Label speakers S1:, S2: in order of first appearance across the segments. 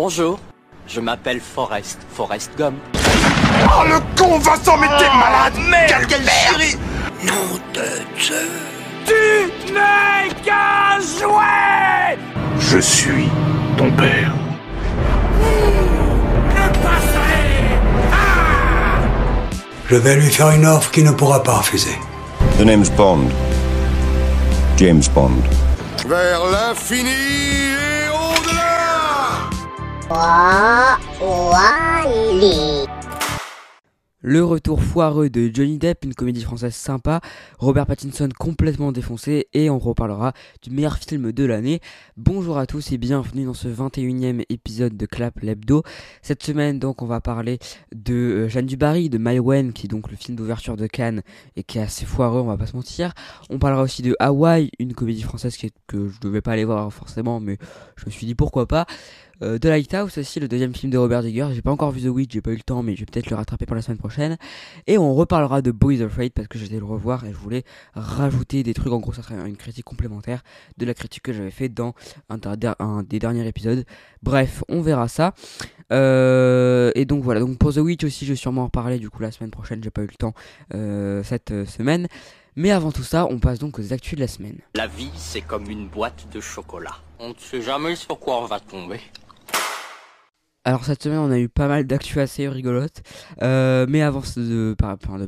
S1: Bonjour, je m'appelle Forrest, Forrest Gum.
S2: Oh le con Vincent, mais t'es malade
S1: Merde, quelle chérie
S3: Nom de Dieu
S1: Tu n'es qu'un jouet
S2: Je suis ton père.
S4: Je vais lui faire une offre qu'il ne pourra pas refuser.
S5: The name's Bond. James Bond.
S2: Vers l'infini
S6: Le retour foireux de Johnny Depp, une comédie française sympa, Robert Pattinson complètement défoncé et on reparlera du meilleur film de l'année. Bonjour à tous et bienvenue dans ce 21e épisode de Clap l'Hebdo. Cette semaine donc on va parler de euh, Jeanne Dubarry, de Maïwen qui est donc le film d'ouverture de Cannes et qui est assez foireux on va pas se mentir. On parlera aussi de Hawaii, une comédie française que je devais pas aller voir forcément mais je me suis dit pourquoi pas. Euh, The Lighthouse aussi, le deuxième film de Robert Digger. J'ai pas encore vu The Witch, j'ai pas eu le temps, mais je vais peut-être le rattraper pour la semaine prochaine. Et on reparlera de Boys Afraid parce que j'étais le revoir et je voulais rajouter des trucs. En gros, ça serait une critique complémentaire de la critique que j'avais fait dans un des derniers épisodes. Bref, on verra ça. Euh, et donc voilà, donc pour The Witch aussi, je vais sûrement en reparler du coup la semaine prochaine. J'ai pas eu le temps euh, cette euh, semaine. Mais avant tout ça, on passe donc aux actus de la semaine.
S1: La vie, c'est comme une boîte de chocolat. On ne sait jamais sur quoi on va tomber.
S6: Alors cette semaine on a eu pas mal d'actu assez rigolotes, Euh, mais avant de,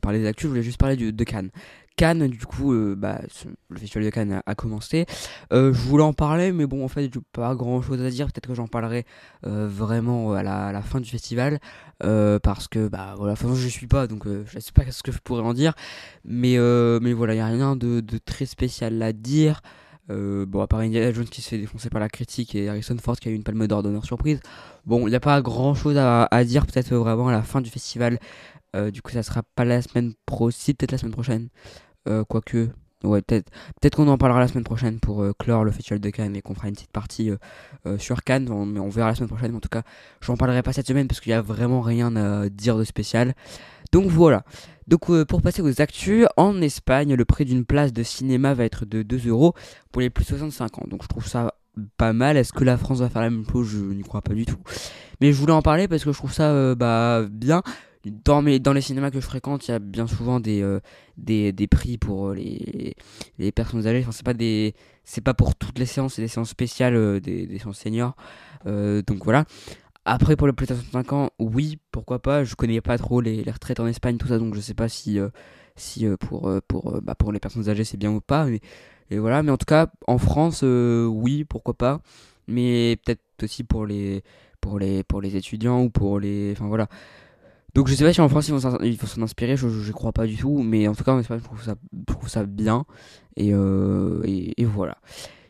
S6: parler des actus, je voulais juste parler du- de Cannes. Cannes, du coup, euh, bah, le festival de Cannes a, commencé. Euh, je voulais en parler, mais bon, en fait, j'ai pas grand chose à dire. Peut-être que j'en parlerai vraiment à la, fin du festival, parce que, bah, voilà, enfin, je suis pas, donc je sais pas ce que je pourrais en dire. Mais, voilà, il y a rien de très spécial à dire. Euh, bon, à part Indiana Jones qui se fait défoncer par la critique et Harrison Ford qui a eu une palme d'or d'honneur surprise. Bon, il n'y a pas grand chose à, dire, peut-être vraiment à la fin du festival. Euh, du coup, ça sera pas la semaine pro, si, peut-être la semaine prochaine. Euh, quoique, ouais, peut-être peut qu'on en parlera la semaine prochaine pour clore le festival de Cannes et qu'on fera une petite partie sur Cannes. Mais on verra la semaine prochaine. Mais en tout cas, j'en parlerai pas cette semaine parce qu'il y a vraiment rien à dire de spécial. Donc voilà. Donc euh, pour passer aux actus, en Espagne, le prix d'une place de cinéma va être de 2 euros pour les plus de 65 ans. Donc je trouve ça pas mal. Est-ce que la France va faire la même chose? Je n'y crois pas du tout. Mais je voulais en parler parce que je trouve ça euh, bah, bien. Dans, les cinémas que je fréquente, il y a bien souvent des, euh, prix pour les, personnes âgées. Enfin, c'est pas pour toutes les séances, c'est des séances spéciales, des, séances seniors. Donc voilà. Après, pour le plus de 65 ans, oui, pourquoi pas. Je connais pas trop les, retraites en Espagne, tout ça, donc je sais pas si, euh, si euh, pour, euh, bah, pour les personnes âgées c'est bien ou pas. Mais, et voilà. mais en tout cas, en France, oui, pourquoi pas. Mais peut-être aussi pour les, pour, les, pour les étudiants ou pour les. Enfin voilà. Donc je sais pas si en France ils vont s'en inspirer, je, je, je crois pas du tout. Mais en tout cas, en Espagne, je trouve ça, je trouve ça bien. Et, et voilà.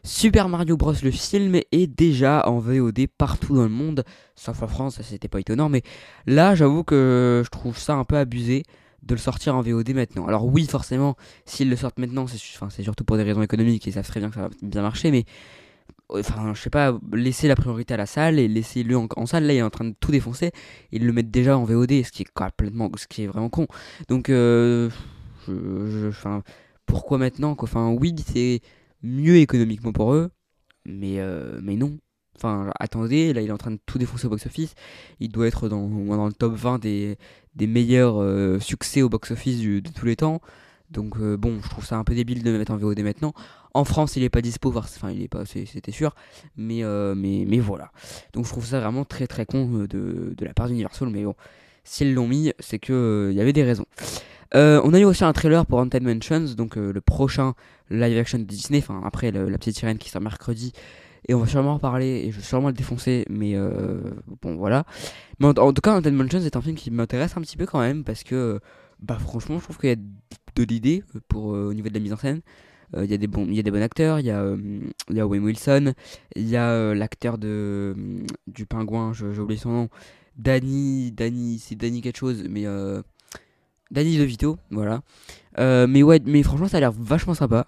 S6: Super Mario Bros. le film est déjà en VOD partout dans le monde, sauf en France, ça c'était pas étonnant, mais là j'avoue que je trouve ça un peu abusé de le sortir en VOD maintenant. Alors oui, forcément, s'ils le sortent maintenant, c'est surtout pour des raisons économiques et ça serait bien que ça va bien marcher, mais enfin, je sais pas, laisser la priorité à la salle et laisser le en, en salle, là il est en train de tout défoncer, ils le mettent déjà en VOD, ce qui est complètement, ce qui est vraiment con. Donc, euh, pourquoi maintenant Enfin, oui, c'est mieux économiquement pour eux, mais, euh, mais non. Enfin, attendez, là il est en train de tout défoncer au box-office. Il doit être dans, dans le top 20 des, des meilleurs euh, succès au box-office de tous les temps. Donc euh, bon, je trouve ça un peu débile de le mettre en VOD maintenant. En France, il est pas dispo, enfin il est pas, c'était sûr. Mais, mais, mais voilà. Donc je trouve ça vraiment très très con de, de la part d'Universal. Mais bon, s'ils l'ont mis, c'est que il y avait des raisons. Euh, on a eu aussi un trailer pour Haunted Mansions, donc euh, le prochain live action de Disney, enfin après la petite sirène qui sort mercredi, et on va sûrement en parler, et je vais sûrement le défoncer, mais euh, bon voilà. Mais en, tout cas, Haunted Mansions est un film qui m'intéresse un petit peu quand même, parce que bah franchement je trouve qu'il y a de l'idée pour, au niveau de la mise en scène. Il y, a des bons- il y a des bons acteurs, il y, a, Wayne Wilson, il y a l'acteur du pingouin, j'ai oublié son nom, Danny, Danny, c'est Danny quelque chose, mais Danny DeVito, voilà. Euh, mais ouais, mais franchement, ça a l'air vachement sympa.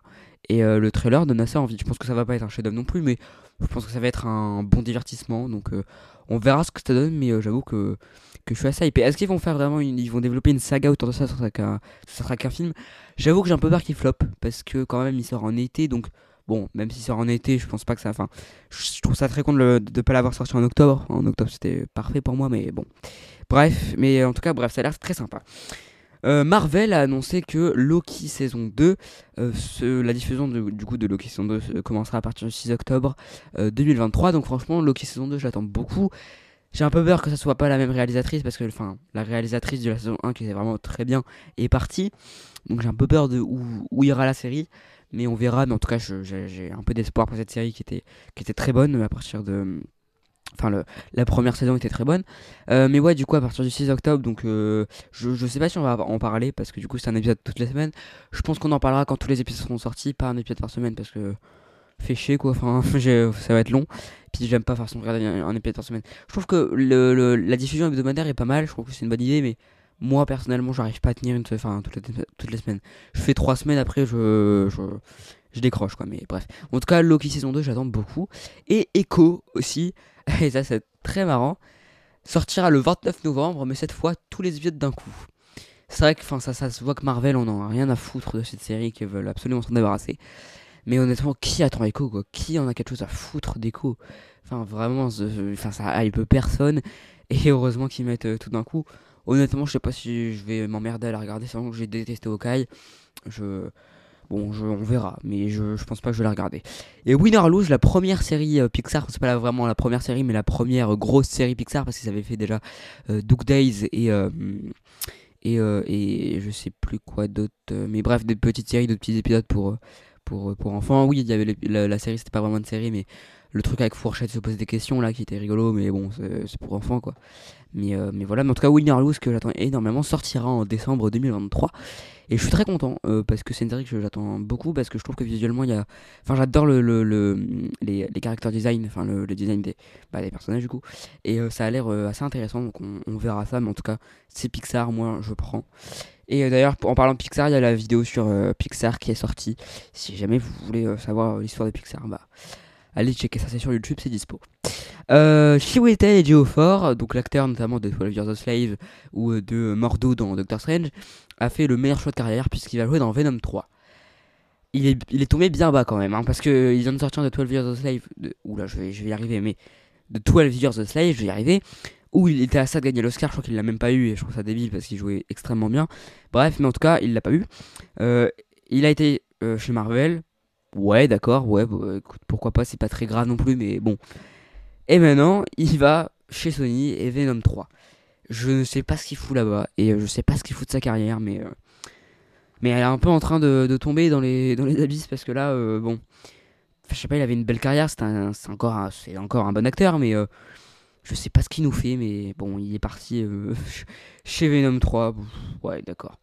S6: Et euh, le trailer donne assez envie. Je pense que ça va pas être un chef-d'œuvre non plus, mais je pense que ça va être un bon divertissement. Donc euh, on verra ce que ça donne, mais j'avoue que, que je suis assez hypé. Est-ce qu'ils vont faire vraiment ils vont développer une saga autour de ça, ça sera qu'un, film J'avoue que j'ai un peu peur qu'il flop parce que quand même il sort en été, donc Bon, même si c'est en été, je pense pas que ça. Enfin, je trouve ça très con de ne pas l'avoir sorti en octobre. En octobre, c'était parfait pour moi, mais bon. Bref, mais en tout cas, bref, ça a l'air très sympa. Euh, Marvel a annoncé que Loki saison 2, euh, la diffusion du coup de Loki saison 2 euh, commencera à partir du 6 octobre 2023. Donc franchement, Loki saison 2, je l'attends beaucoup. J'ai un peu peur que ça soit pas la même réalisatrice parce que la réalisatrice de la saison 1 qui était vraiment très bien est partie. Donc j'ai un peu peur de où, ira la série. Mais on verra. Mais en tout cas, j'ai un peu d'espoir pour cette série qui était très bonne à partir de Enfin, la première saison était très bonne. Euh, mais ouais, du coup, à partir du 6 octobre, donc euh, je, je sais pas si on va en parler parce que du coup, c'est un épisode toutes les semaines. Je pense qu'on en parlera quand tous les épisodes seront sortis, pas un épisode par semaine parce que fait chier quoi. Enfin, ça va être long. Puis j'aime pas façon regarder un, épisode par semaine. Je trouve que la diffusion hebdomadaire est pas mal. Je trouve que c'est une bonne idée, mais moi personnellement, j'arrive pas à tenir une, enfin, toutes, les, toutes les semaines. Je fais trois semaines après, je, je je décroche quoi mais bref en tout cas Loki saison 2 j'attends beaucoup et Echo aussi et ça c'est très marrant, sortira le 29 novembre, mais cette fois tous les épisodes d'un coup. C'est vrai que ça, se voit que Marvel on en a rien à foutre de cette série qu'ils veulent absolument s'en débarrasser. Mais honnêtement, qui attend Echo quoi? Qui en a quelque chose à foutre d'Echo? Enfin vraiment, enfin, ça hype personne. Et heureusement qu'ils mettent euh, tout d'un coup. Honnêtement, je sais pas si je vais m'emmerder à la regarder, sachant que j'ai détesté Hawkeye. Je Bon, on verra, mais je, je pense pas que je vais la regarder. Et Winner Lose, la première série euh, Pixar, c'est pas vraiment la première série, mais la première grosse série Pixar, parce qu'ils avaient fait déjà euh, Days et, euh, et, et je sais plus quoi d'autre. mais bref, des petites séries, de petits épisodes pour, pour, pour enfants. Oui, il y avait la, la série, c'était pas vraiment une série, mais le truc avec Fourchette se poser des questions là qui était rigolo mais bon c'est pour enfants quoi. Mais, euh, mais voilà mais en tout cas Winner Lose que j'attends énormément sortira en décembre 2023 et je suis très content euh, parce que c'est une série que j'attends beaucoup parce que je trouve que visuellement il y a enfin j'adore le, le, les, les caractères design enfin le, design des, bah, personnages du coup. Et euh, ça a l'air assez intéressant donc on, on, verra ça mais en tout cas c'est Pixar moi je prends. Et d'ailleurs, en parlant de Pixar, il y a la vidéo sur Pixar qui est sortie. Si jamais vous voulez savoir l'histoire de Pixar, bah, allez checker ça, c'est sur YouTube, c'est dispo. Euh, Chiwetel et donc l'acteur notamment de 12 Years a Slave ou euh, de Mordo dans Doctor Strange, a fait le meilleur choix de carrière puisqu'il va jouer dans Venom 3. Il est, tombé bien bas quand même, hein, parce qu'il vient de sortir de 12 Years a Slave. De, oula, je vais, y arriver, mais de 12 Years a Slave, je vais y arriver. Où il était à ça de gagner l'Oscar, je crois qu'il l'a même pas eu, et je trouve ça débile parce qu'il jouait extrêmement bien. Bref, mais en tout cas, il l'a pas eu. Euh, il a été chez Marvel, Ouais, d'accord, ouais, bah, écoute, pourquoi pas, c'est pas très grave non plus, mais bon. Et maintenant, il va chez Sony et Venom 3. Je ne sais pas ce qu'il fout là-bas, et euh, je sais pas ce qu'il fout de sa carrière, mais. Euh, mais elle est un peu en train de, tomber dans les, dans les abysses, parce que là, euh, bon. je sais pas, il avait une belle carrière, c'est encore, un, encore un bon acteur, mais. je sais pas ce qu'il nous fait, mais bon, il est parti chez Venom 3. Ouais, d'accord.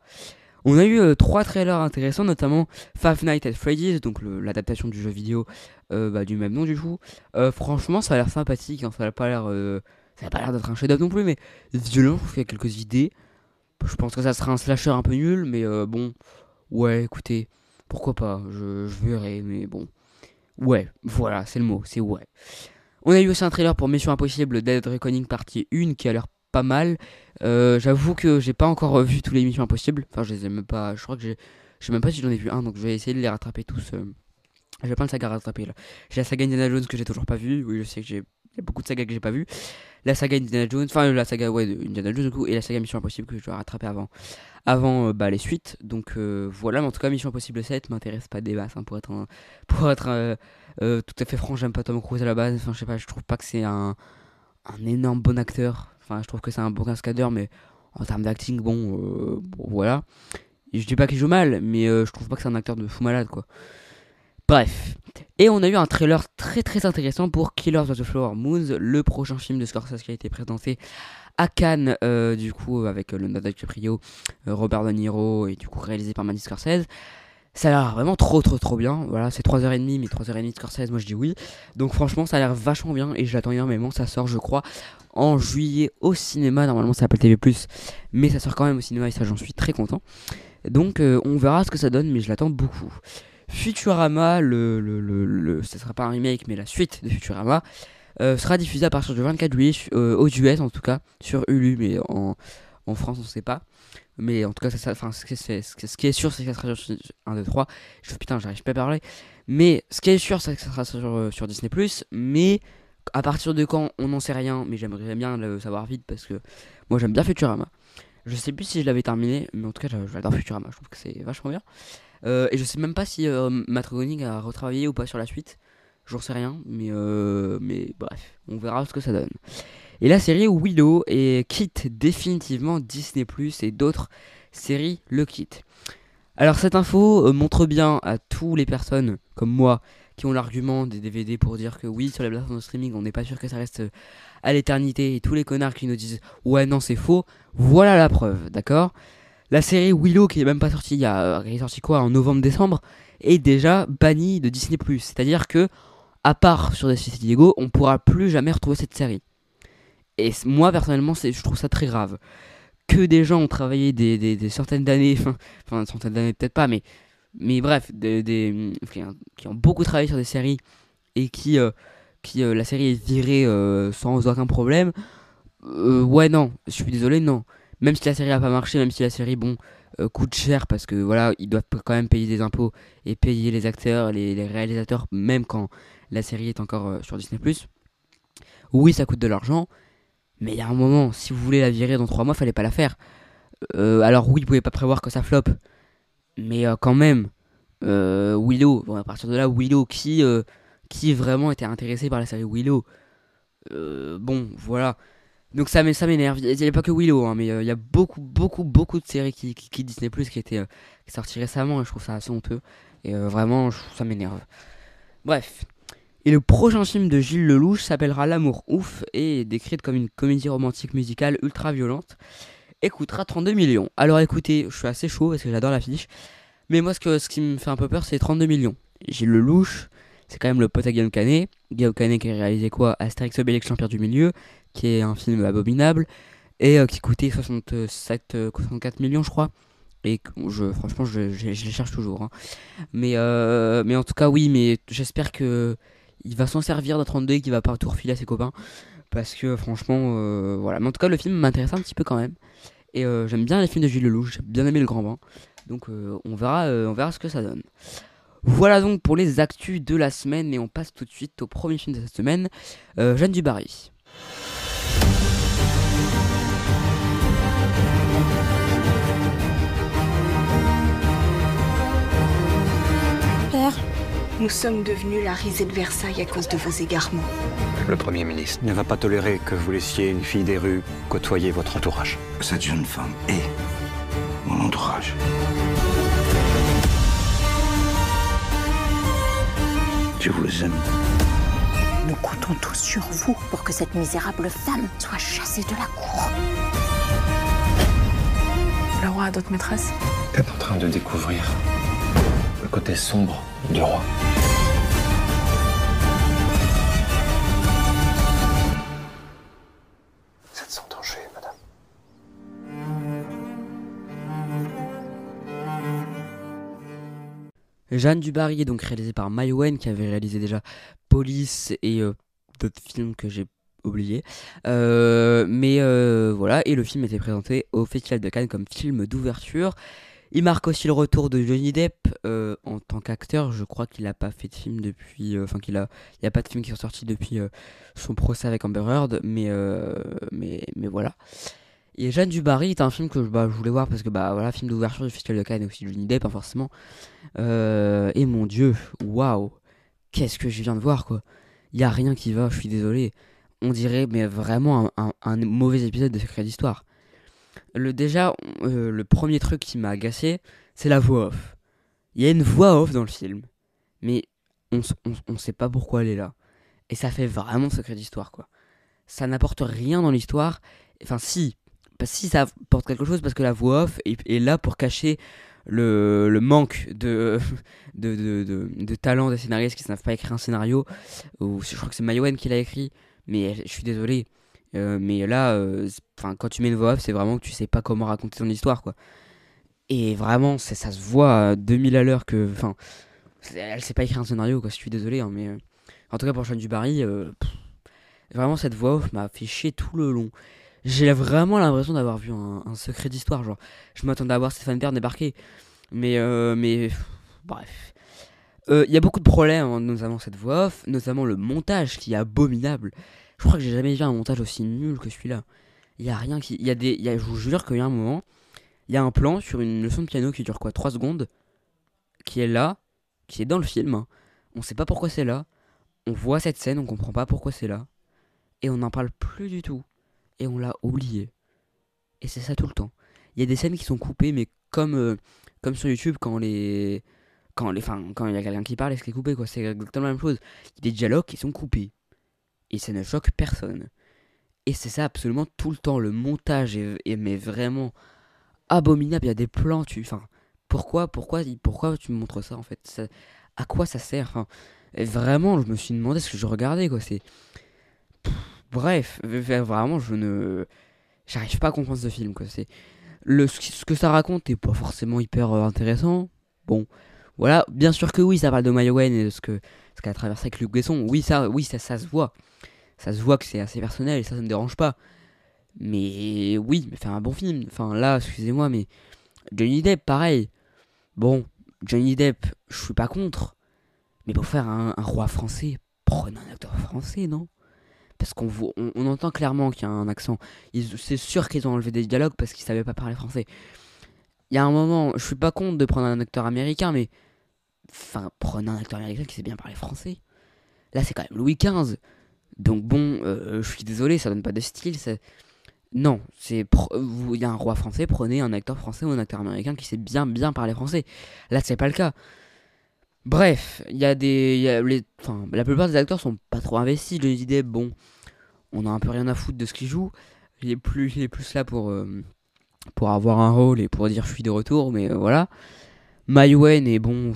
S6: On a eu euh, trois trailers intéressants, notamment Five Nights at Freddy's, donc l'adaptation du jeu vidéo euh, bah, du même nom du coup. Euh, franchement, ça a l'air sympathique, hein, ça n'a pas l'air, d'être un chef-d'œuvre non plus, mais violent. Je trouve qu'il quelques idées. Je pense que ça sera un slasher un peu nul, mais bon, ouais, écoutez, pourquoi pas, je, je verrai, mais bon, ouais, voilà, c'est le mot, c'est ouais. On a eu aussi un trailer pour Mission Impossible Dead Reckoning partie 1 qui a l'air pas mal. Euh, j'avoue que j'ai pas encore vu tous les missions impossibles. Enfin, je les ai pas. Je crois que j'ai. Je sais même pas si j'en ai vu un, donc je vais essayer de les rattraper tous. Euh. J'ai plein de sagas à rattraper là. J'ai la saga Indiana Jones que j'ai toujours pas vu. Oui, je sais que j'ai. Beaucoup de sagas que j'ai pas vu. La saga Indiana Jones, enfin la saga ouais, de Indiana Jones du coup, et la saga Mission Impossible que je dois rattraper avant, avant euh, bah, les suites. Donc voilà, mais en tout cas, Mission Impossible 7 m'intéresse pas des masses hein, pour être, pour être tout à fait franc. J'aime pas Tom Cruise à la base. Enfin, je sais pas, je trouve pas que c'est un, un énorme bon acteur. Enfin, je trouve que c'est un bon cascadeur, mais en termes d'acting, bon, bon, voilà. je dis pas qu'il joue mal, mais je trouve pas que c'est un acteur de fou malade, quoi. Bref. Et on a eu un trailer très très intéressant pour Killers of the Flower Moons, le prochain film de Scorsese qui a été présenté à Cannes, du coup, avec Leonardo DiCaprio, Robert De Niro, et du coup réalisé par Manny Scorsese. Ça a l'air vraiment trop trop trop bien. Voilà, c'est 3h30, mais 3h30 de Scorsese, moi je dis oui. Donc franchement, ça a l'air vachement bien et je l'attends énormément. Ça sort, je crois, en juillet au cinéma. Normalement, ça s'appelle TV, mais ça sort quand même au cinéma et ça, j'en suis très content. Donc euh, on verra ce que ça donne, mais je l'attends beaucoup. Futurama, le, le, sera pas un remake, mais la suite de Futurama, euh, sera diffusé à partir du 24 juillet euh, aux US en tout cas, sur Hulu, mais en, en France on sait pas. Mais en tout cas, ça, enfin, ce, qui est, sûr, c'est que ça sera sur 1, 2, 3. Je putain, j'arrive pas à parler. Mais ce qui est sûr, c'est que ça sera sur, euh, sur Disney +. Mais à partir de quand, on n'en sait rien. Mais j'aimerais bien le savoir vite parce que moi j'aime bien Futurama. Je sais plus si je l'avais terminé, mais en tout cas j'adore Futurama. Je trouve que c'est vachement bien. Euh, et je sais même pas si euh, a retravaillé ou pas sur la suite. J'en sais rien, mais, euh, mais bref, on verra ce que ça donne. Et la série Willow quitte définitivement Disney et d'autres séries le quittent. Alors cette info euh, montre bien à toutes les personnes comme moi qui ont l'argument des DVD pour dire que oui sur les plateformes de streaming on n'est pas sûr que ça reste euh, à l'éternité et tous les connards qui nous disent ouais non c'est faux, voilà la preuve, d'accord? La série Willow qui est même pas sortie il y a elle est sortie quoi en novembre-décembre est déjà bannie de Disney c'est-à-dire que à part sur City Diego, on pourra plus jamais retrouver cette série. Et moi personnellement, je trouve ça très grave. Que des gens ont travaillé des, des, centaines d'années, enfin, centaines d'années peut-être pas, mais, mais bref, des, des- qui, ont- beaucoup travaillé sur des séries et qui, euh, qui euh, la série est virée euh, sans aucun problème. ouais non, je suis désolé non. Même si la série a pas marché, même si la série bon coûte cher parce que voilà ils doivent quand même payer des impôts et payer les acteurs, les, les réalisateurs, même quand la série est encore sur Disney+. Oui, ça coûte de l'argent, mais il y a un moment, si vous voulez la virer dans 3 mois, fallait pas la faire. Euh, alors oui, vous pouvez pas prévoir que ça flop, mais euh, quand même, euh, Willow, bon, à partir de là, Willow, qui, euh, qui vraiment était intéressé par la série Willow Bon, voilà. Donc ça, ça m'énerve. Il n'y a pas que Willow, hein, mais il y a beaucoup, beaucoup, beaucoup de séries qui, qui, Disney Plus qui étaient sorties récemment et je trouve ça assez honteux. Et vraiment, je- ça m'énerve. Bref. Et le prochain film de Gilles Lelouch s'appellera L'amour ouf et décrite comme une comédie romantique musicale ultra violente. Et coûtera 32 millions. Alors écoutez, je suis assez chaud parce que j'adore l'affiche. Mais moi, ce, que, ce qui me fait un peu peur, c'est 32 millions. Gilles Lelouch, c'est quand même le pote à Guillaume Canet. Guillaume Canet qui a réalisé quoi? Astérix Obélix l'Empire du Milieu, qui est un film abominable, et euh, qui coûtait 67, euh, 64 millions, je crois. Et je, franchement, je les cherche toujours. hein. Mais, euh, mais en tout cas, oui, mais j'espère que il va s'en servir d'un 32 et qu'il va pas tout refiler à ses copains. Parce que franchement, euh, voilà. Mais en tout cas, le film m'intéresse un petit peu quand même. Et euh, j'aime bien les films de Gilles Lelouch, j'ai bien aimé Le Grand Bain. Donc euh, on, verra, on verra ce que ça donne. Voilà donc pour les actus de la semaine. Et on passe tout de suite au premier film de cette semaine, Jeanne Dubarry.
S7: Nous sommes devenus la risée de Versailles à cause de vos égarements.
S8: Le Premier ministre ne va pas tolérer que vous laissiez une fille des rues côtoyer votre entourage.
S3: Cette jeune femme est mon entourage. Je vous aime.
S9: Nous comptons tous sur vous pour que cette misérable femme soit chassée de la cour.
S7: Le roi a d'autres maîtresses?
S8: T'es en train de découvrir le côté sombre du roi.
S6: Jeanne Dubarry est donc réalisée par Maïwen qui avait réalisé déjà Police et euh, d'autres films que j'ai oubliés. Euh, mais euh, voilà, et le film était présenté au Festival de Cannes comme film d'ouverture. Il marque aussi le retour de Johnny Depp euh, en tant qu'acteur. Je crois qu'il n'a pas fait de film depuis. euh, Enfin, qu'il a. N'y a pas de film qui sont sortis depuis euh, son procès avec Amber Heard. Mais, mais, mais voilà. Et Jeanne Dubarry est un film que bah, je voulais voir parce que, bah voilà, film d'ouverture du Festival de Cannes et aussi Johnny Depp, hein, forcément. Et mon dieu, waouh, qu'est-ce que je viens de voir quoi. Il y a rien qui va, je suis désolé. On dirait mais vraiment un mauvais épisode de Secret d'Histoire. Le déjà euh, le premier truc qui m'a agacé, c'est la voix off. Il y a une voix off dans le film, mais on, on, on sait pas pourquoi elle est là. Et ça fait vraiment Secret d'Histoire quoi. Ça n'apporte rien dans l'histoire. Enfin si, si ça apporte quelque chose parce que la voix off est, là pour cacher le, le manque de, de, de, de, de talent des scénaristes qui ne savent pas écrire un scénario. Ou je crois que c'est Mayowen qui l'a écrit, mais je suis désolé. Euh, mais là, euh, enfin, quand tu mets une voix off, c'est vraiment que tu sais pas comment raconter ton histoire, quoi. Et vraiment, ça se voit à 2000 à l'heure que, enfin, elle sait pas écrire un scénario, quoi. Je suis désolé, hein, mais euh, en tout cas pour Sean Dubarry, euh, pff, vraiment cette voix off m'a fait chier tout le long. J'ai vraiment l'impression d'avoir vu un, secret d'histoire, genre. Je m'attendais à voir Stéphane Bern débarquer. Mais, mais, bref. Il y a beaucoup de problèmes, hein, notamment cette voix off, notamment le montage qui est abominable. Je crois que j'ai jamais vu un montage aussi nul que celui-là. Il y a rien qui. Il y a des. je vous jure qu'il y a un moment, il y a un plan sur une leçon de piano qui dure quoi 3 secondes, qui est là, qui est dans le film. On sait pas pourquoi c'est là. On voit cette scène, on comprend pas pourquoi c'est là. Et on n'en parle plus du tout. Et on l'a oublié. Et c'est ça tout le temps. Il y a des scènes qui sont coupées, mais comme, euh, comme sur YouTube, quand les. Quand les. Quand il y a quelqu'un qui parle et ce qui est coupé, quoi? C'est exactement la même chose. Il y a des dialogues qui sont coupés. Et ça ne choque personne. Et c'est ça absolument tout le temps. Le montage est, mais vraiment abominable. Il y a des plans, tu. Enfin, pourquoi, pourquoi, pourquoi tu me montres ça en fait? À quoi ça sert? Enfin, vraiment, je me suis demandé ce que je regardais, quoi. C'est. Bref, vraiment, je ne. J'arrive pas à comprendre ce film, quoi. C'est. Le, ce que ça raconte est pas forcément hyper euh, intéressant. Bon, voilà, bien sûr que oui, ça parle de Mayowen et de ce que ce a traversé avec Luc Besson. Oui, ça, oui, ça, ça se voit. Ça se voit que c'est assez personnel et ça, ça me dérange pas. Mais oui, mais faire un bon film. Enfin, là, excusez-moi, mais Johnny Depp, pareil. Bon, Johnny Depp, je suis pas contre. Mais pour faire un, roi français, prenez un acteur français, non? Parce qu'on on, entend clairement qu'il y a un accent. C'est sûr qu'ils ont enlevé des dialogues parce qu'ils savaient pas parler français. Il y a un moment, je suis pas contre de prendre un acteur américain, mais. Enfin, prenez un acteur américain qui sait bien parler français. Là, c'est quand même Louis XV. Donc bon, euh, je suis désolé, ça donne pas de style. Non, c'est il y a un roi français, prenez un acteur français ou un acteur américain qui sait bien bien parler français. Là, c'est pas le cas. Bref, il y a des, les, la plupart des acteurs sont pas trop investis. Johnny Depp, bon, on a un peu rien à foutre de ce qu'il joue. Il est plus, il est plus là pour euh, pour avoir un rôle et pour dire je suis de retour, mais euh, voilà. Maïwen est bon.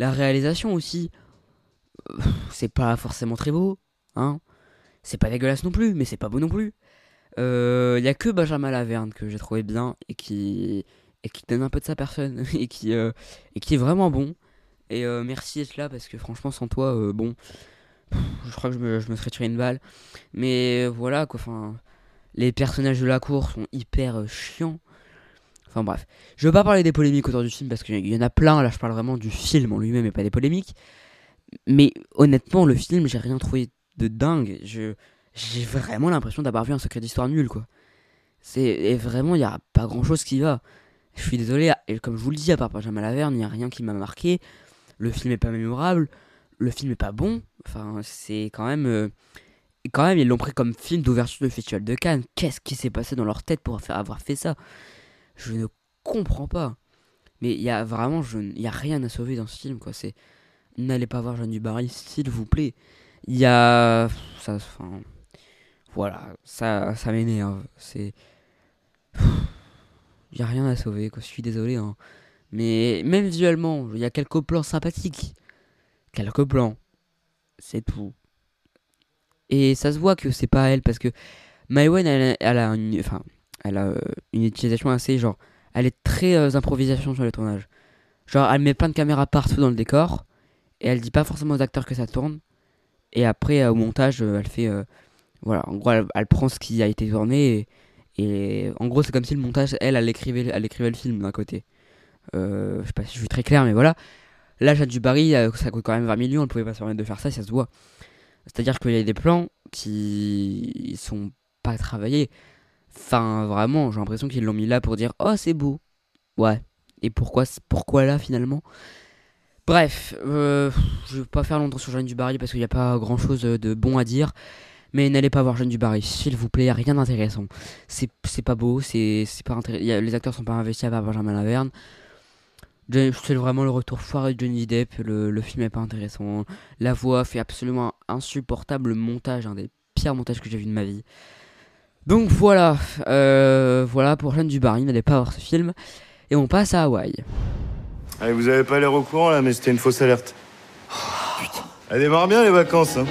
S6: La réalisation aussi, euh, c'est pas forcément très beau, hein. C'est pas dégueulasse non plus, mais c'est pas beau non plus. Il y a que Benjamin Laverne que j'ai trouvé bien et qui et qui donne un peu de sa personne et qui euh, et qui est vraiment bon. Et euh, merci d'être là parce que franchement sans toi, euh, bon, je crois que je me, je me serais tiré une balle. Mais euh, voilà quoi, les personnages de la cour sont hyper euh, chiants. Enfin bref, je veux pas parler des polémiques autour du film parce qu'il y en a plein. Là, je parle vraiment du film en lui-même et pas des polémiques. Mais honnêtement, le film, j'ai rien trouvé de dingue. J'ai vraiment l'impression d'avoir vu un secret d'histoire nul quoi. C'est et vraiment il y a pas grand chose qui va. Je suis désolé et comme je vous le dis à part Benjamin Laverne, il n'y a rien qui m'a marqué. Le film est pas mémorable, le film est pas bon. Enfin, c'est quand même euh, quand même ils l'ont pris comme film d'ouverture du festival de Cannes. Qu'est-ce qui s'est passé dans leur tête pour avoir fait ça? Je ne comprends pas. Mais il y a vraiment il y a rien à sauver dans ce film quoi, c'est n'allez pas voir Jeanne Dubarry s'il vous plaît. Il y a ça enfin voilà, ça, ça m'énerve. C'est. Il a rien à sauver, quoi. Je suis désolé, hein. Mais même visuellement, il y a quelques plans sympathiques. Quelques plans. C'est tout. Et ça se voit que c'est pas elle, parce que Maïwen, elle, elle a une, enfin, elle a euh, une utilisation assez, genre, elle est très euh, improvisation sur le tournage. Genre, elle met plein de caméras partout dans le décor, et elle dit pas forcément aux acteurs que ça tourne. Et après, euh, au montage, elle fait. voilà, en gros, elle, prend ce qui a été tourné et, en gros, c'est comme si le montage, elle, elle écrivait, elle écrivait le film d'un côté. Je sais pas si je suis très clair, mais voilà. Là, Jade Dubarry, euh, ça coûte quand même 20 millions, elle pouvait pas se permettre de faire ça, ça se voit. C'est-à-dire qu'il y a des plans qui sont pas travaillés. Enfin, vraiment, j'ai l'impression qu'ils l'ont mis là pour dire Oh, c'est beau. Ouais. Et pourquoi, pourquoi là finalement? Bref, euh, je vais pas faire longtemps sur Jeanne Dubarry parce qu'il n'y a pas grand chose de bon à dire. Mais n'allez pas voir Jeanne Dubarry, s'il vous plaît, rien d'intéressant. C'est pas beau, c'est pas intéressant. Les acteurs sont pas investis à part Benjamin Laverne. C'est vraiment le retour foiré de Johnny Depp. Le, film est pas intéressant. La voix fait absolument insupportable. Le montage, un des pires montages que j'ai vu de ma vie. Donc voilà, euh, voilà pour Jeanne Dubarry, n'allez pas voir ce film. Et on passe à Hawaï.
S10: Allez, vous avez pas l'air au courant là, mais c'était une fausse alerte. Putain. Elle démarre bien les vacances, hein.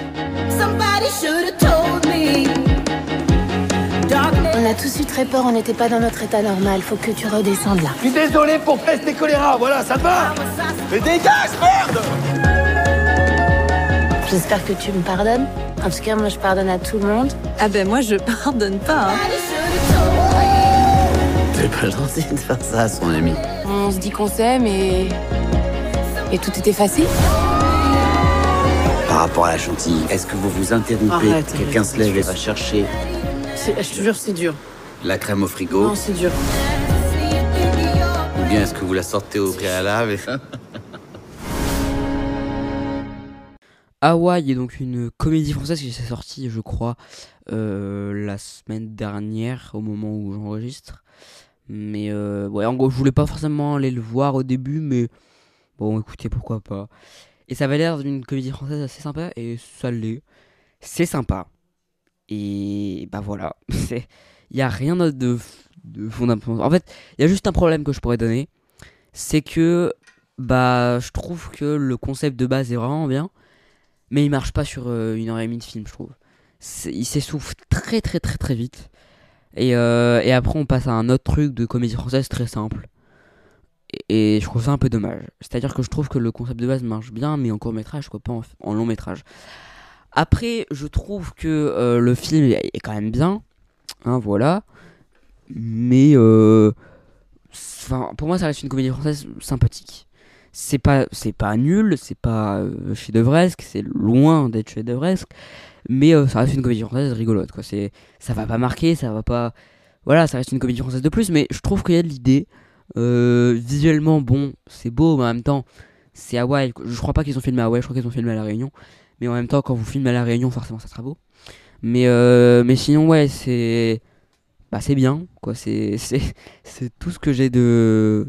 S9: On a tous eu très peur, on n'était pas dans notre état normal. Faut que tu redescendes là.
S2: Je suis désolé pour peste et choléra, voilà, ça te va Mais dégage, merde
S9: J'espère que tu me pardonnes. En tout cas, moi, je pardonne à tout le monde.
S11: Ah ben moi je pardonne pas. hein.
S12: C'est pas gentil de faire ça à son ami.
S11: On se dit qu'on s'aime et Et tout est effacé
S12: Par rapport à la chantilly, est-ce que vous vous interrompez Quelqu'un se lève et va chercher
S11: C'est- Je te jure, c'est dur.
S12: la crème au frigo
S11: Non, c'est dur.
S12: Ou bien est-ce que vous la sortez au préalable
S6: Hawaii est donc une comédie française qui s'est sortie, je crois, euh, la semaine dernière au moment où j'enregistre. Mais euh, ouais, en gros, je voulais pas forcément aller le voir au début, mais bon, écoutez, pourquoi pas. Et ça avait l'air d'une comédie française assez sympa, et ça l'est. C'est sympa. Et bah voilà, il y a rien de, de fondamental. En fait, il y a juste un problème que je pourrais donner, c'est que bah je trouve que le concept de base est vraiment bien, mais il marche pas sur euh, une heure et demie de film, je trouve. Il s'essouffle très très très très vite. Et, euh, et après, on passe à un autre truc de comédie française très simple. Et, je trouve ça un peu dommage. C'est-à-dire que je trouve que le concept de base marche bien, mais en court métrage, quoi, pas en, long métrage. Après, je trouve que euh, le film est, quand même bien. Hein, voilà. Mais pour moi, ça reste une comédie française sympathique. C'est pas, c'est pas nul, c'est pas euh, chef-d'œuvresque, c'est loin d'être chef-d'œuvresque, mais euh, ça reste une comédie française rigolote. Quoi. C'est, ça va pas marquer, ça va pas. Voilà, ça reste une comédie française de plus, mais je trouve qu'il y a de l'idée. Euh, visuellement, bon, c'est beau, mais en même temps, c'est Hawaï. Je crois pas qu'ils ont filmé à Hawaï, je crois qu'ils ont filmé à La Réunion. Mais en même temps, quand vous filmez à La Réunion, forcément, ça sera beau. Mais, euh, mais sinon, ouais, c'est. Bah, c'est bien, quoi. C'est, c'est, c'est tout ce que j'ai de.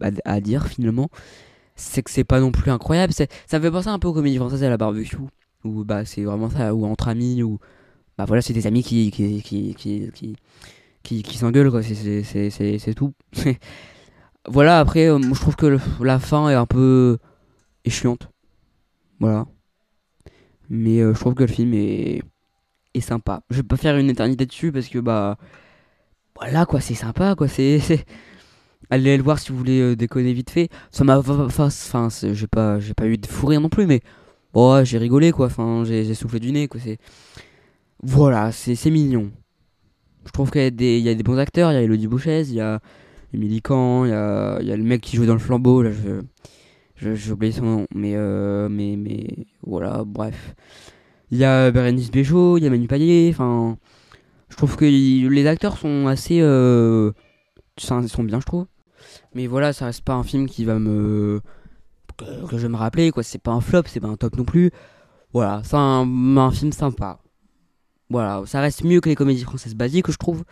S6: bah, à dire, finalement. C'est que c'est pas non plus incroyable. Ça me fait penser un peu aux comédies françaises à la barbecue. Où, bah, c'est vraiment ça. Ou entre amis, ou. Bah, voilà, c'est des amis qui. qui, qui, qui, qui qui, s'engueulent quoi c'est tout voilà après euh, je trouve que la fin est un peu est chiante voilà mais euh, je trouve que le film est est sympa je vais pas faire une éternité dessus parce que bah voilà quoi c'est sympa quoi c'est- allez le voir si vous voulez euh, déconner vite fait ça m'a enfin j'ai pas pas eu de fou rire non plus mais ouais, j'ai rigolé quoi enfin j'ai soufflé du nez quoi c'est voilà c'est mignon je trouve qu'il y, a des- y a des bons acteurs. Il y a Elodie Bouchez, il y a Émilie Kahn, il y a, il y a le mec qui joue dans le flambeau. Là, je, j'ai oublié son nom. Mais, euh, mais, mais voilà, bref. Il y a Bérénice Bejo, il y a Manu Payet. Enfin, je trouve que les acteurs sont assez. Euh, ils sont bien, je trouve. Mais voilà, ça reste pas un film qui va me. que, je vais me rappeler, quoi. C'est pas un flop, c'est pas un top non plus. Voilà, c'est un, un film sympa. Voilà, ça reste mieux que les comédies françaises basiques, je trouve.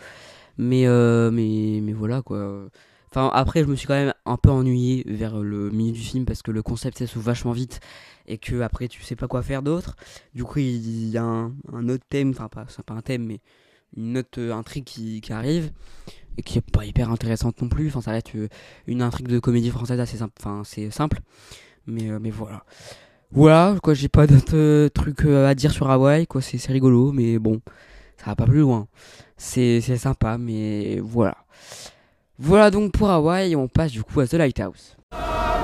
S6: Mais, euh, mais, mais voilà quoi. Enfin, après, je me suis quand même un peu ennuyé vers le milieu du film parce que le concept s'essouffle vachement vite et que après, tu sais pas quoi faire d'autre. Du coup, il y a un, autre thème, enfin, pas, pas un thème, mais une autre euh, intrigue qui, arrive et qui est pas hyper intéressante non plus. Enfin, ça reste euh, une intrigue de comédie française assez simple. Enfin, c'est simple. Mais, euh, mais voilà. Voilà, quoi, j'ai pas d'autres trucs à dire sur Hawaï, quoi, c'est rigolo, mais bon, ça va pas plus loin. C'est sympa, mais voilà. Voilà donc pour Hawaï, on passe du coup à The Lighthouse.
S3: How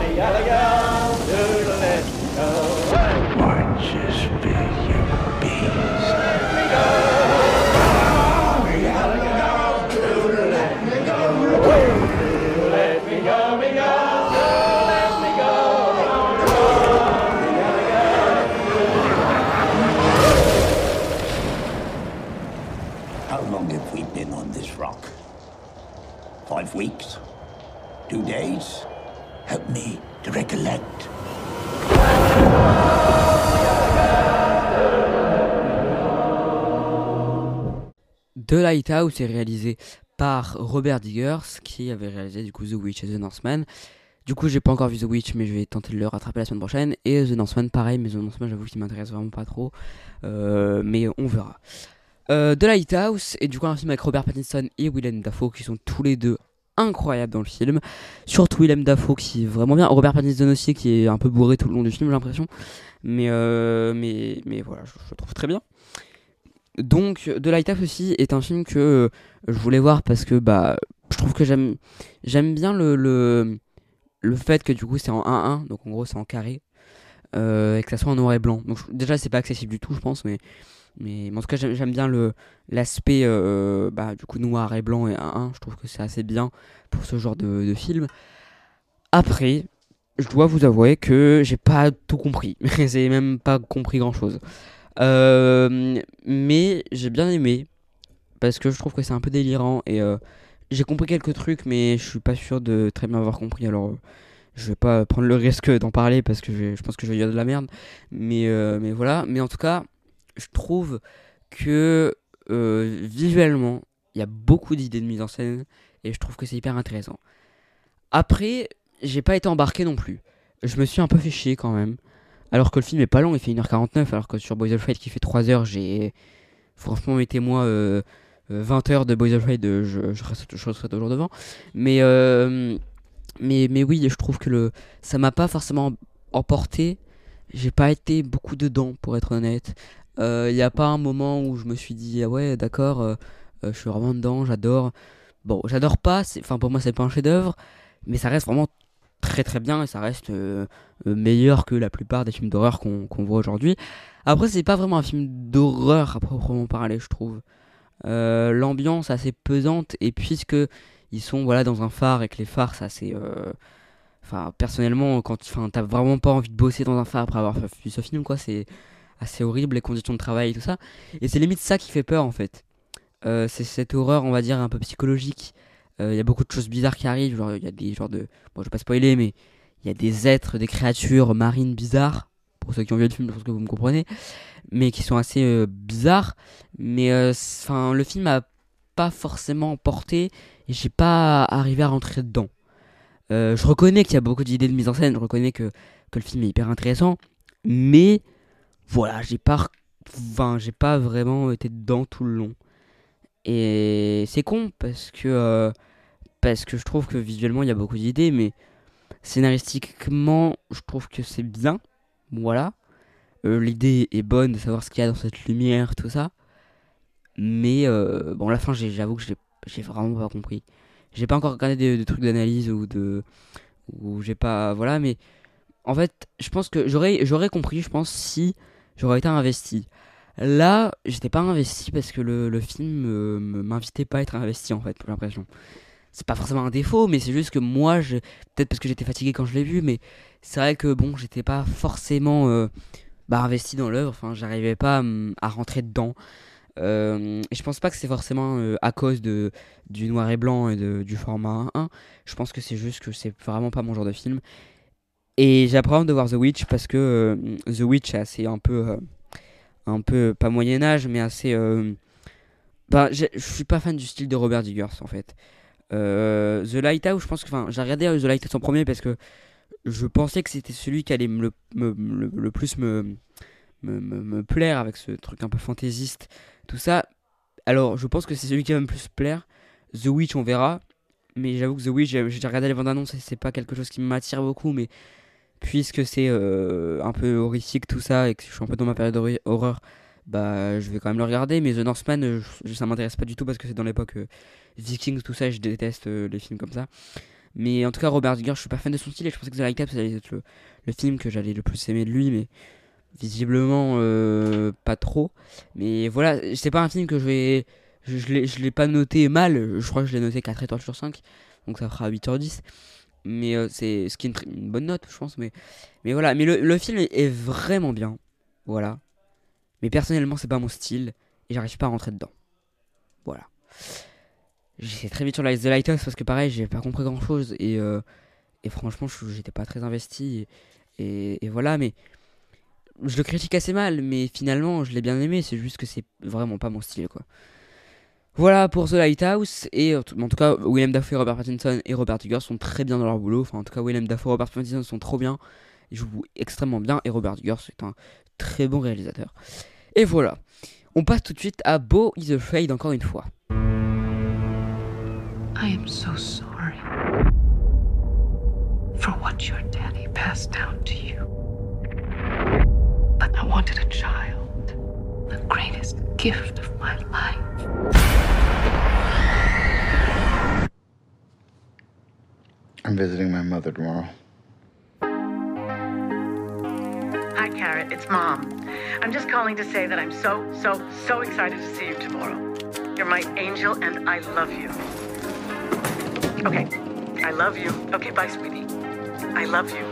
S3: Two days? Help me to recollect.
S6: The Lighthouse est réalisé par Robert Diggers, qui avait réalisé du coup The Witch et The Northman. Du coup, j'ai pas encore vu The Witch, mais je vais tenter de le rattraper la semaine prochaine. Et The Northman, pareil, mais The Northman, j'avoue qu'il m'intéresse vraiment pas trop. Euh, mais on verra. Euh, The Lighthouse est du coup un film avec Robert Pattinson et Willem Dafoe, qui sont tous les deux incroyables dans le film. Surtout Willem Dafoe, qui est vraiment bien. Robert Pattinson aussi, qui est un peu bourré tout le long du film, j'ai l'impression. Mais, euh, mais, mais voilà, je, le trouve très bien. Donc, The Lighthouse aussi est un film que euh, je voulais voir parce que bah, je trouve que j'aime j'aime bien le, le, le fait que du coup c'est en 1-1, donc en gros c'est en carré, euh, et que ça soit en noir et blanc. Donc déjà c'est pas accessible du tout, je pense, mais, mais, en tout cas j'aime bien l'aspect euh, bah, du coup noir et blanc et 1-1. Je trouve que c'est assez bien pour ce genre de, de film. Après, je dois vous avouer que j'ai pas tout compris. j'ai même pas compris grand chose. mais j'ai bien aimé parce que je trouve que c'est un peu délirant et j'ai compris quelques trucs, mais je suis pas sûr de très bien avoir compris. Alors, je vais pas prendre le risque d'en parler parce que je, pense que je vais dire de la merde. Mais, euh, mais voilà. Mais en tout cas, je trouve que euh, visuellement, il y a beaucoup d'idées de mise en scène et je trouve que c'est hyper intéressant. Après, j'ai pas été embarqué non plus. Je me suis un peu fait chier quand même. Alors que le film est pas long, il fait 1h49, alors que sur Boys of Fight qui fait 3h, j'ai. Franchement, mettez-moi. Euh, 20 euh, heures de Boys of Raid, je, je, serai toujours devant. Mais, euh, mais, mais oui, je trouve que le, ça m'a pas forcément emporté. J'ai pas été beaucoup dedans, pour être honnête. Il euh, n'y a pas un moment où je me suis dit, ah ouais, d'accord, je suis vraiment dedans, j'adore. Bon, j'adore pas, enfin pour moi c'est pas un chef-d'œuvre, mais ça reste vraiment très très bien et ça reste meilleur que la plupart des films d'horreur qu'on voit aujourd'hui. Après, c'est pas vraiment un film d'horreur à proprement parler, je trouve. Euh, l'ambiance assez pesante et puisque ils sont voilà dans un phare et que les phares ça c'est euh, enfin personnellement quand enfin t'as vraiment pas envie de bosser dans un phare après avoir vu ce film quoi c'est assez horrible les conditions de travail et tout ça et c'est limite ça qui fait peur en fait euh, c'est cette horreur on va dire un peu psychologique il y a beaucoup de choses bizarres qui arrivent genre il y a des genres de bon je vais pas spoiler mais il y a des êtres des créatures marines bizarres pour ceux qui ont vu le film je pense que vous me comprenez mais qui sont assez euh, bizarres. Mais euh, enfin, le film a pas forcément porté et j'ai pas arrivé à rentrer dedans. Euh, je reconnais qu'il y a beaucoup d'idées de mise en scène, je reconnais que, que le film est hyper intéressant, mais voilà, j'ai pas, enfin, j'ai pas vraiment été dedans tout le long. Et c'est con parce que, parce que je trouve que visuellement il y a beaucoup d'idées, mais scénaristiquement je trouve que c'est bien. Voilà. Euh, l'idée est bonne de savoir ce qu'il y a dans cette lumière, tout ça. Mais euh, bon, la fin, j'avoue que j'ai vraiment pas compris. J'ai pas encore regardé des, trucs d'analyse ou de. ou j'ai pas. Voilà, mais en fait, je pense que j'aurais j'aurais compris, je pense, si j'aurais été investi. Là, j'étais pas investi parce que le, le film euh, m'invitait pas à être investi en fait, j'ai l'impression. C'est pas forcément un défaut, mais c'est juste que moi, peut-être parce que j'étais fatigué quand je l'ai vu, mais c'est vrai que bon, j'étais pas forcément bah, investi dans l'œuvre. Enfin, j'arrivais pas à, rentrer dedans. Euh, je pense pas que c'est forcément euh, à cause de, du noir et blanc et du format 1. Je pense que c'est juste que c'est vraiment pas mon genre de film. Et j'ai de voir The Witch parce que euh, The Witch est assez un peu, un peu pas Moyen Âge, mais assez. bah, je suis pas fan du style de Robert Diggers en fait. The Lighthouse, je pense que, enfin, j'ai regardé The Lighthouse en premier parce que je pensais que c'était celui qui allait me le, le, plus me, me, me, plaire avec ce truc un peu fantaisiste, tout ça. Alors, je pense que c'est celui qui va me plus plaire. The Witch, on verra. Mais j'avoue que The Witch, j'ai regardé les bandes annonces et c'est pas quelque chose qui m'attire beaucoup. Mais puisque c'est euh, un peu horrifique tout ça et que je suis un peu dans ma période d'horreur, bah je vais quand même le regarder. Mais The Northman, euh, ça m'intéresse pas du tout parce que c'est dans l'époque euh, Vikings, tout ça, je déteste les films comme ça. Mais en tout cas, Robert Giger, je suis pas fan de son style et je pensais que The Light Up, ça allait être le, film que j'allais le plus aimer de lui, mais visiblement euh, pas trop. Mais voilà, c'est pas un film que je vais. Je, je l'ai pas noté mal, je crois que je l'ai noté 4 étoiles sur 5, donc ça fera 8h10. Mais euh, c'est ce qui est une, bonne note, je pense. Mais, mais voilà, mais le, le film est, vraiment bien. Voilà. Mais personnellement, c'est pas mon style et j'arrive pas à rentrer dedans. Voilà j'ai très vite sur The Lighthouse parce que pareil, j'ai pas compris grand chose et, euh, et franchement, j'étais pas très investi. Et, et, voilà, mais je le critique assez mal, mais finalement, je l'ai bien aimé. C'est juste que c'est vraiment pas mon style, quoi. Voilà pour The Lighthouse. Et en tout cas, William Dafoe, Robert Pattinson et Robert Duggar sont très bien dans leur boulot. Enfin, en tout cas, William Dafoe et Robert Pattinson sont trop bien. Ils jouent extrêmement bien. Et Robert Duggar, c'est un très bon réalisateur. Et voilà. On passe tout de suite à Beau is Afraid encore une fois. I am so sorry for what your daddy passed down to you. I wanted a child, the greatest gift of my life.
S13: I'm visiting my mother tomorrow.
S14: Hi, Carrot. It's Mom. I'm just calling to say that I'm so, so, so excited to see you tomorrow. You're my angel, and I love you. Okay. I love you. Okay, bye, sweetie. I love you.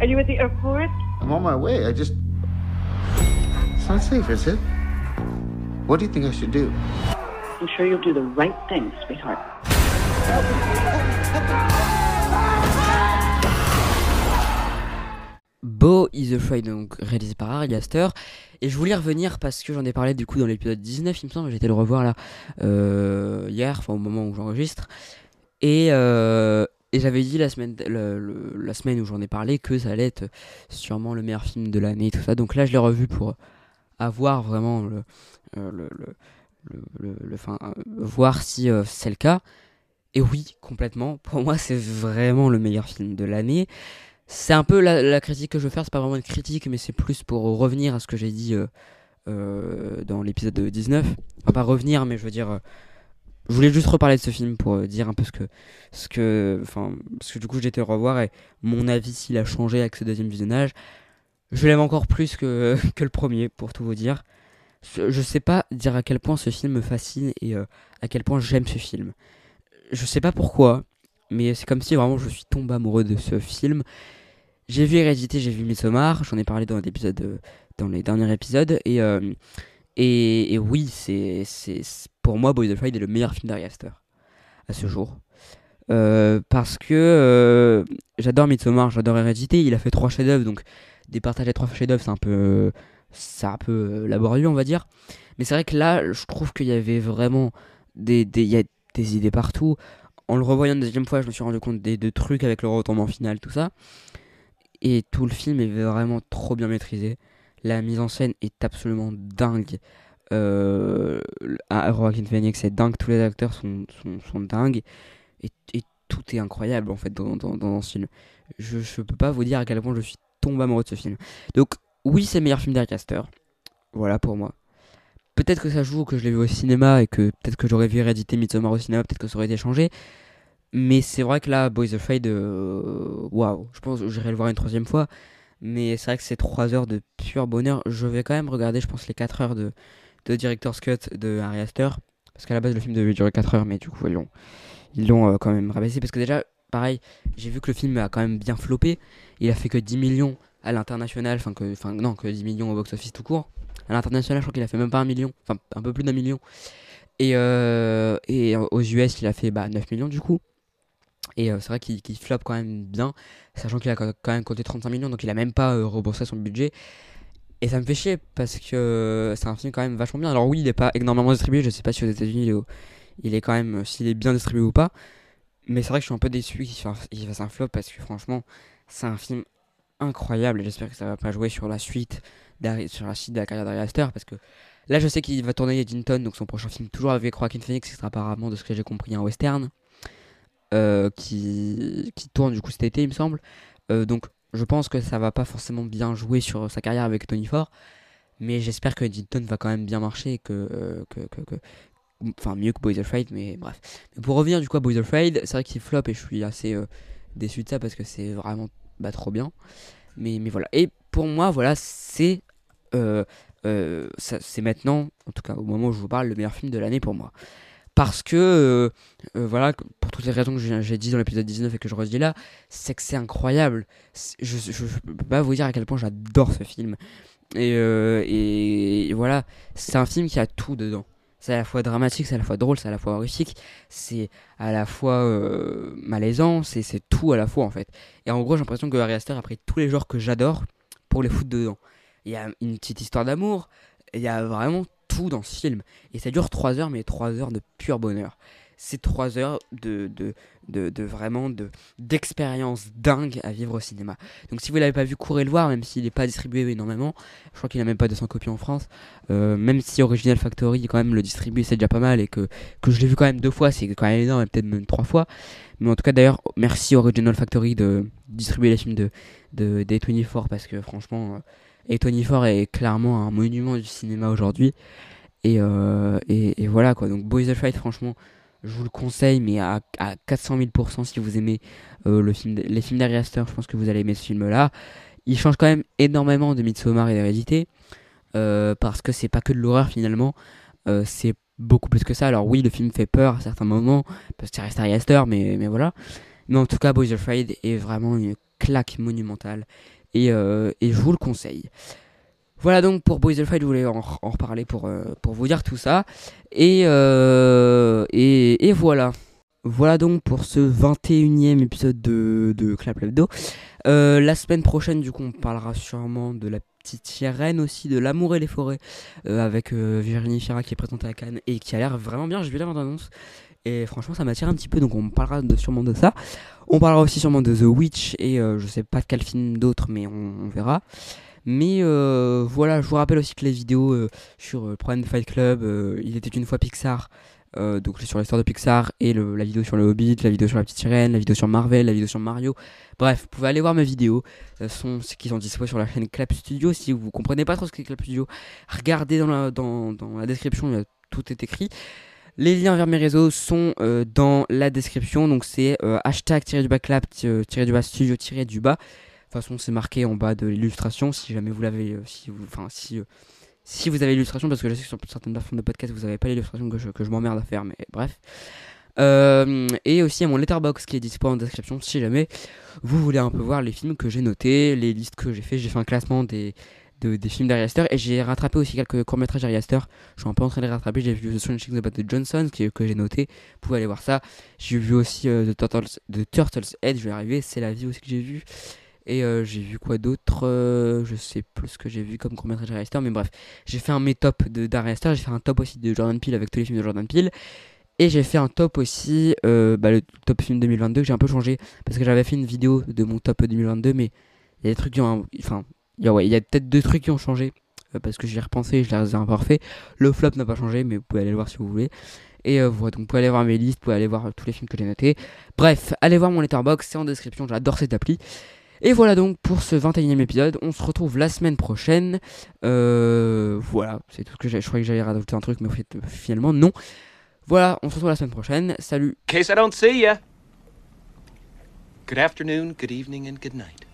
S15: Are you at the airport?
S13: I'm on my way. I just. Not safe, is it? What do you think I should do?
S15: I'm sure you'll do the right thing, sweetheart.
S6: Beau is Afraid, donc réalisé par Ari Aster. Et je voulais revenir parce que j'en ai parlé du coup dans l'épisode 19, il me semble, j'ai été le revoir là euh, hier, enfin au moment où j'enregistre. Et, euh, et j'avais dit la semaine, le- le- la semaine où j'en ai parlé que ça allait être sûrement le meilleur film de l'année et tout ça. Donc là, je l'ai revu pour avoir vraiment le. euh, le, le- enfin, euh, voir si euh, c'est le cas. Et oui, complètement. Pour moi, c'est vraiment le meilleur film de l'année. C'est un peu la, critique que je veux faire, c'est pas vraiment une critique, mais c'est plus pour revenir à ce que j'ai dit dans l'épisode 19. Enfin, pas revenir, mais je veux dire. je voulais juste reparler de ce film pour dire un peu ce que. Ce que enfin, parce que du coup, le revoir et mon avis, s'il a changé avec ce deuxième visionnage. Je l'aime encore plus que, le premier, pour tout vous dire. Je, sais pas dire à quel point ce film me fascine et euh, à quel point j'aime ce film. Je sais pas pourquoi, mais c'est comme si vraiment je suis tombé amoureux de ce film. J'ai vu Hérédité, j'ai vu Midsommar, j'en ai parlé dans l'épisode, euh, dans les derniers épisodes, et euh, et, et oui, c'est c'est pour moi Boys of Pride est le meilleur film d'Ari Aster à ce jour. Euh, parce que j'adore Midsommar, j'adore Hérédité, il a fait trois chefs-d'œuvre, donc départager trois chefs-d'œuvre, c'est un peu c'est un peu euh, laborieux, on va dire. Mais c'est vrai que là, je trouve qu'il y avait vraiment des, des, y a des idées partout. En le revoyant une deuxième fois, je me suis rendu compte des, de trucs avec le retournement final, tout ça. Et tout le film est vraiment trop bien maîtrisé. La mise en scène est absolument dingue. Euh, à Joaquin Phoenix, c'est dingue. Tous les acteurs sont, sont, sont dingues. Et, tout est incroyable en fait dans, dans, dans ce film. Je, je peux pas vous dire à quel point je suis tombé amoureux de ce film. Donc, oui, c'est le meilleur film d'Ari Aster. Voilà pour moi. Peut-être que ça joue que je l'ai vu au cinéma et que peut-être que j'aurais vu Hérédité Midsommar au cinéma, peut-être que ça aurait été changé. Mais c'est vrai que là, Boys Afraid, euh, waouh, je pense que j'irai le voir une troisième fois. Mais c'est vrai que c'est 3 heures de pur bonheur. Je vais quand même regarder, je pense, les 4 heures de, de Director's Cut de Harry Aster. Parce qu'à la base, le film devait durer 4 heures, mais du coup, ils l'ont, ils l'ont euh, quand même rabaissé. Parce que déjà, pareil, j'ai vu que le film a quand même bien floppé. Il a fait que 10 millions à l'international, enfin, que, enfin, non, que 10 millions au box-office tout court. À l'international, je crois qu'il a fait même pas un million, enfin, un peu plus d'un million. Et, euh, aux US, il a fait bah, 9 millions du coup. Et euh, c'est vrai qu'il qu'il floppe quand même bien, sachant qu'il a quand même compté 35 millions, donc il a même pas euh, remboursé son budget. Et ça me fait chier parce que c'est un film quand même vachement bien. Alors oui, il est pas énormément distribué, je sais pas si aux États-Unis il, est au- il est quand même euh, s'il est bien distribué ou pas. Mais c'est vrai que je suis un peu déçu qu'il fasse, un flop parce que franchement, c'est un film incroyable j'espère que ça va pas jouer sur la suite sur la suite de la carrière d'Ari Aster parce que là je sais qu'il va tourner Eddington donc son prochain film toujours avec Joaquin Phoenix qui sera apparemment de ce que j'ai compris un western euh, qui, qui tourne du coup cet été il me semble. Euh, donc je pense que ça va pas forcément bien jouer sur sa carrière avec Tony Ford mais j'espère que Eddington va quand même bien marcher et que, euh, que- enfin mieux que Boys Afraid mais bref. Pour revenir du coup à Boys Afraid c'est vrai qu'il flop et je suis assez euh, déçu de ça parce que c'est vraiment bah, trop bien. Mais, voilà. Et pour moi voilà c'est euh, euh, c'est maintenant en tout cas au moment où je vous parle le meilleur film de l'année pour moi. Parce que euh, voilà pour toutes les raisons que j'ai dit dans l'épisode 19 et que je redis là c'est que c'est incroyable. Je, je peux pas vous dire à quel point j'adore ce film. Et voilà c'est un film qui a tout dedans c'est à la fois dramatique c'est à la fois drôle c'est à la fois horrifique c'est à la fois euh, malaisant c'est c'est tout à la fois en fait. Et en gros j'ai l'impression que Ari Aster a pris tous les genres que j'adore pour les foutre dedans. Il y a une petite histoire d'amour il y a vraiment tout dans ce film. Et ça dure 3 heures mais 3 heures de pur bonheur c'est 3 heures de, de, de, de vraiment de d'expérience dingue à vivre au cinéma. Donc si vous l'avez pas vu courez le voir même s'il n'est pas distribué énormément. Je crois qu'il a même pas 200 copies en France. Euh, même si Original Factory quand même le distribue c'est déjà pas mal et que, que je l'ai vu quand même deux fois c'est quand même énorme et peut-être même trois fois. Mais en tout cas d'ailleurs merci Original Factory de distribuer les films de, de d'A24 parce que franchement euh, A24 est clairement un monument du cinéma aujourd'hui. Et, euh, et, et voilà quoi. Donc Boys Afraid franchement je vous le conseille mais à, à 400 000% si vous aimez euh, les films d'Ari Aster je pense que vous allez aimer ce film là il change quand même énormément de Midsommar et d'Hérédité euh, parce que c'est pas que de l'horreur finalement. Euh, c'est beaucoup plus que ça. Alors oui le film fait peur à certains moments parce que reste Ari Aster mais, voilà. Mais en tout cas, Boys Afraid est vraiment une claque monumentale. Et, euh, et je vous le conseille. Voilà donc pour Boys Afraid, je voulais en, reparler pour, euh, pour vous dire tout ça. Et, euh, voilà. Voilà donc pour ce 21 e épisode de, de Clap Labdo. Euh, la semaine prochaine, du coup, on parlera sûrement de la petite sirène aussi, de L'amour et les forêts, avec Virginie Fira qui est présentée à Cannes et qui a l'air vraiment bien. J'ai vu la bande-annonce et franchement, ça m'attire un petit peu, donc on parlera sûrement de ça. On parlera aussi sûrement de The Witch et je sais pas de quel film d'autre, mais on verra. Mais euh, voilà, je vous rappelle aussi que les vidéos euh, sur le problème de Fight Club, euh, il était une fois Pixar, euh, donc sur l'histoire de Pixar, et la vidéo sur le Hobbit, la vidéo sur la petite sirène, la vidéo sur Marvel, la vidéo sur Mario. Bref, vous pouvez aller voir mes vidéos, euh, sont, ce qui sont dispo sur la chaîne Clap Studio. Si vous comprenez pas trop ce qu'est Clap Studio, regardez dans la, description, tout est écrit. Les liens vers mes réseaux sont euh, dans la description, donc c'est euh, hashtag tiré De toute façon, c'est marqué en bas de l'illustration si jamais vous l'avez, euh, si enfin si euh, si vous avez l'illustration, parce que je sais que sur certaines plateformes de podcast vous n'avez pas l'illustration que je, que je m'emmerde à faire, mais bref. Euh, et aussi à mon letterbox qui est dispo en description si jamais vous voulez un peu voir les films que j'ai notés, les listes que j'ai fait. J'ai fait un classement des, de- des films d'Ari Aster et j'ai rattrapé aussi quelques courts-métrages d'Ari Aster. Je suis un peu en train de les rattraper. J'ai vu The Strange About the Johnsons qui, que j'ai noté. Vous pouvez aller voir ça. J'ai vu aussi euh, The, Turtles, The Turtles Head, je vais arriver. C'est la vie aussi que j'ai vu. Et euh, j'ai vu quoi d'autre euh, Je sais plus ce que j'ai vu comme court-métrage Aster. Mais bref, j'ai fait un mes top d'Ari Aster. J'ai fait un top aussi de Jordan Peele avec tous les films de Jordan Peele. Et j'ai fait un top aussi, euh, bah, le top film 2022 que j'ai un peu changé parce que j'avais fait une vidéo de mon top 2022, mais il y a des trucs qui ont, enfin, il ouais, y a peut-être deux trucs qui ont changé parce que j'y ai repensé, et je les ai encore fait. Le flop n'a pas changé, mais vous pouvez aller le voir si vous voulez. Et voilà, donc vous pouvez aller voir mes listes, vous pouvez aller voir tous les films que j'ai notés. Bref, allez voir mon letterbox, c'est en description, j'adore cette appli. Et voilà donc pour ce 21 e épisode. On se retrouve la semaine prochaine. Euh, voilà, c'est tout ce que j'ai. Je croyais que j'allais rajouter un truc, mais finalement, non. Voilà, on se retrouve la semaine prochaine. Salut
S16: case I don't see. Good afternoon, good evening, and good night.